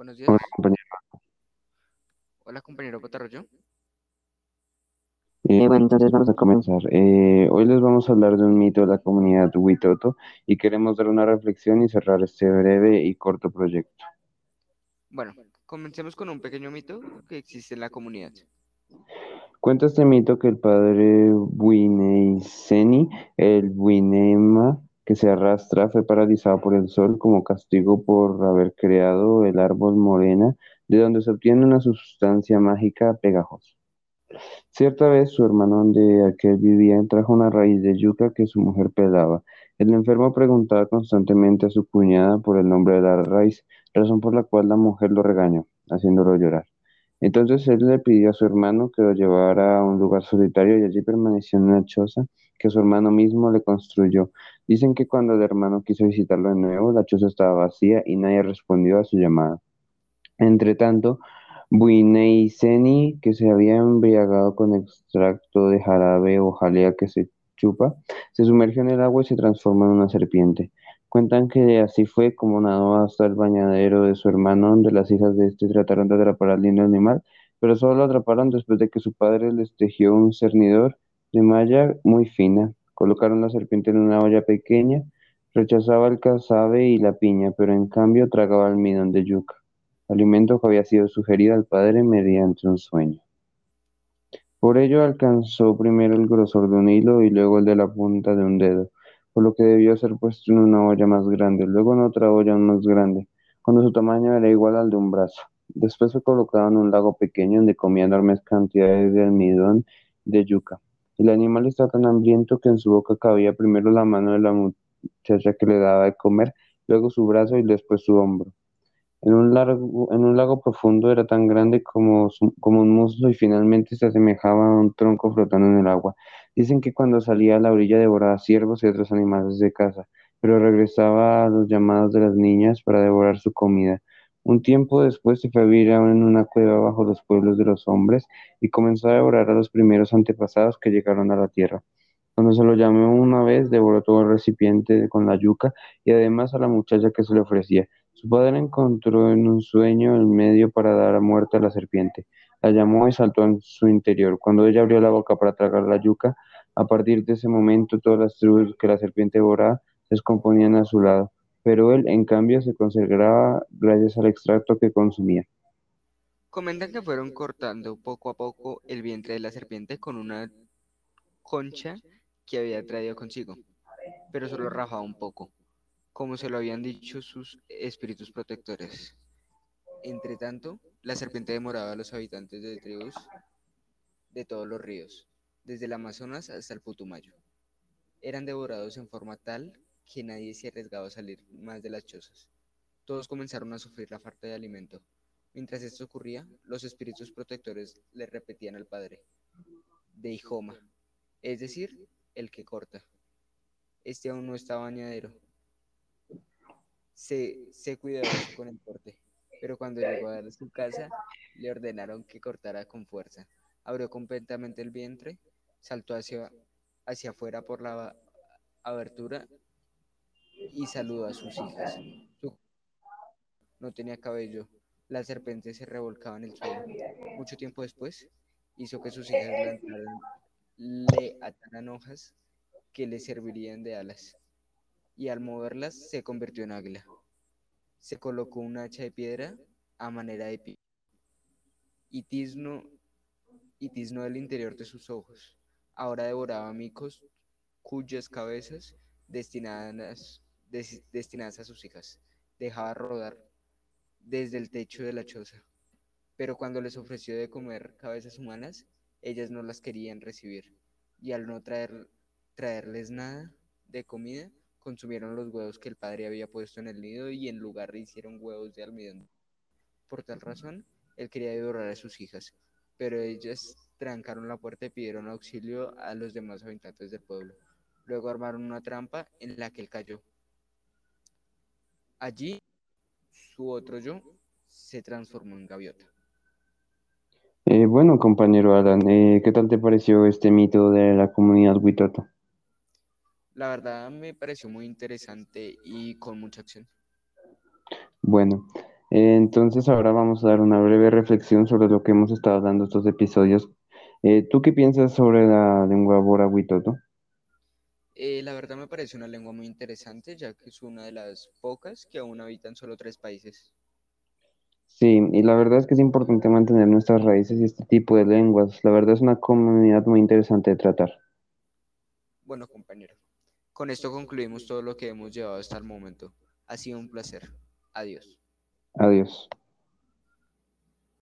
Buenos Hola, días. compañero. Hola, compañero Potarroyo. Eh, bueno, entonces vamos a comenzar. Eh, hoy les vamos a hablar de un mito de la comunidad Huitoto y queremos dar una reflexión y cerrar este breve y corto proyecto. Bueno, comencemos con un pequeño mito que existe en la comunidad. Cuenta este mito que el padre Bwineiseni, el Bwinema que se arrastra, fue paralizado por el sol como castigo por haber creado el árbol morena, de donde se obtiene una sustancia mágica pegajosa. Cierta vez su hermano donde aquel vivía trajo una raíz de yuca que su mujer pelaba. El enfermo preguntaba constantemente a su cuñada por el nombre de la raíz, razón por la cual la mujer lo regañó, haciéndolo llorar. Entonces él le pidió a su hermano que lo llevara a un lugar solitario y allí permaneció en una choza que su hermano mismo le construyó. Dicen que cuando el hermano quiso visitarlo de nuevo, la choza estaba vacía y nadie respondió a su llamada. Entretanto, Buineidzeni, que se había embriagado con extracto de jarabe o jalea que se chupa, se sumergió en el agua y se transformó en una serpiente. Cuentan que así fue como nadó hasta el bañadero de su hermano, donde las hijas de este trataron de atrapar al lindo animal, pero solo lo atraparon después de que su padre les tejió un cernidor de malla muy fina. Colocaron la serpiente en una olla pequeña, rechazaba el casabe y la piña, pero en cambio tragaba almidón de yuca alimento que había sido sugerido al padre mediante un sueño. Por ello alcanzó primero el grosor de un hilo y luego el de la punta de un dedo, lo que debió ser puesto en una olla más grande, luego en otra olla más grande, cuando su tamaño era igual al de un brazo. Después fue colocado en un lago pequeño donde comía enormes cantidades de almidón de yuca. El animal estaba tan hambriento que en su boca cabía primero la mano de la muchacha que le daba de comer, luego su brazo y después su hombro. En un, largo, en un lago profundo era tan grande como, un muslo y finalmente se asemejaba a un tronco flotando en el agua. Dicen que cuando salía a la orilla devoraba ciervos y otros animales de casa, pero regresaba a los llamados de las niñas para devorar su comida. Un tiempo después se fue a vivir en una cueva bajo los pueblos de los hombres y comenzó a devorar a los primeros antepasados que llegaron a la tierra. Cuando se lo llamó una vez, devoró todo el recipiente con la yuca y además a la muchacha que se le ofrecía. Su padre encontró en un sueño el medio para dar muerte a la serpiente. La llamó y saltó en su interior. Cuando ella abrió la boca para tragar la yuca, a partir de ese momento todas las tribus que la serpiente devoraba se descomponían a su lado, pero él, en cambio, se consagraba gracias al extracto que consumía. Comentan que fueron cortando poco a poco el vientre de la serpiente con una concha que había traído consigo, pero solo rajaba un poco, como se lo habían dicho sus espíritus protectores. Entretanto, la serpiente demoraba a los habitantes de tribus de todos los ríos, desde el Amazonas hasta el Putumayo. Eran devorados en forma tal que nadie se arriesgaba a salir más de las chozas. Todos comenzaron a sufrir la falta de alimento. Mientras esto ocurría, los espíritus protectores le repetían al padre, de Ijoma, es decir, el que corta. Este aún no está bañadero. Se, sé cuidadoso con el corte, pero cuando llegó a su casa, le ordenaron que cortara con fuerza. Abrió completamente el vientre, saltó hacia, hacia afuera por la abertura y saludó a sus hijas. Su- no tenía cabello. La serpiente se revolcaba en el suelo. Mucho tiempo después, hizo que sus hijas le ataran hojas que le servirían de alas, y al moverlas se convirtió en águila. Se colocó un hacha de piedra a manera de pico y tiznó, y tiznó el interior de sus ojos. Ahora devoraba micos cuyas cabezas destinadas, des- destinadas a sus hijas dejaba rodar desde el techo de la choza. Pero cuando les ofreció de comer cabezas humanas, ellas no las querían recibir, y al no traer, traerles nada de comida, consumieron los huevos que el padre había puesto en el nido y en lugar hicieron huevos de almidón. Por tal razón, él quería devorar a sus hijas, pero ellas trancaron la puerta y pidieron auxilio a los demás habitantes del pueblo. Luego armaron una trampa en la que él cayó. Allí, su otro yo se transformó en gaviota. Eh, bueno, compañero Alan, eh, ¿qué tal te pareció este mito de la comunidad Huitoto? La verdad me pareció muy interesante y con mucha acción. Bueno, Eh, entonces ahora vamos a dar una breve reflexión sobre lo que hemos estado hablando estos episodios. Eh, ¿tú qué piensas sobre la lengua bora huitoto? Eh, la verdad me parece una lengua muy interesante, ya que es una de las pocas que aún habitan solo tres países. Sí, y la verdad es que es importante mantener nuestras raíces y este tipo de lenguas. La verdad es una comunidad muy interesante de tratar. Bueno, compañero, con esto concluimos todo lo que hemos llevado hasta el momento. Ha sido un placer. Adiós. Adiós.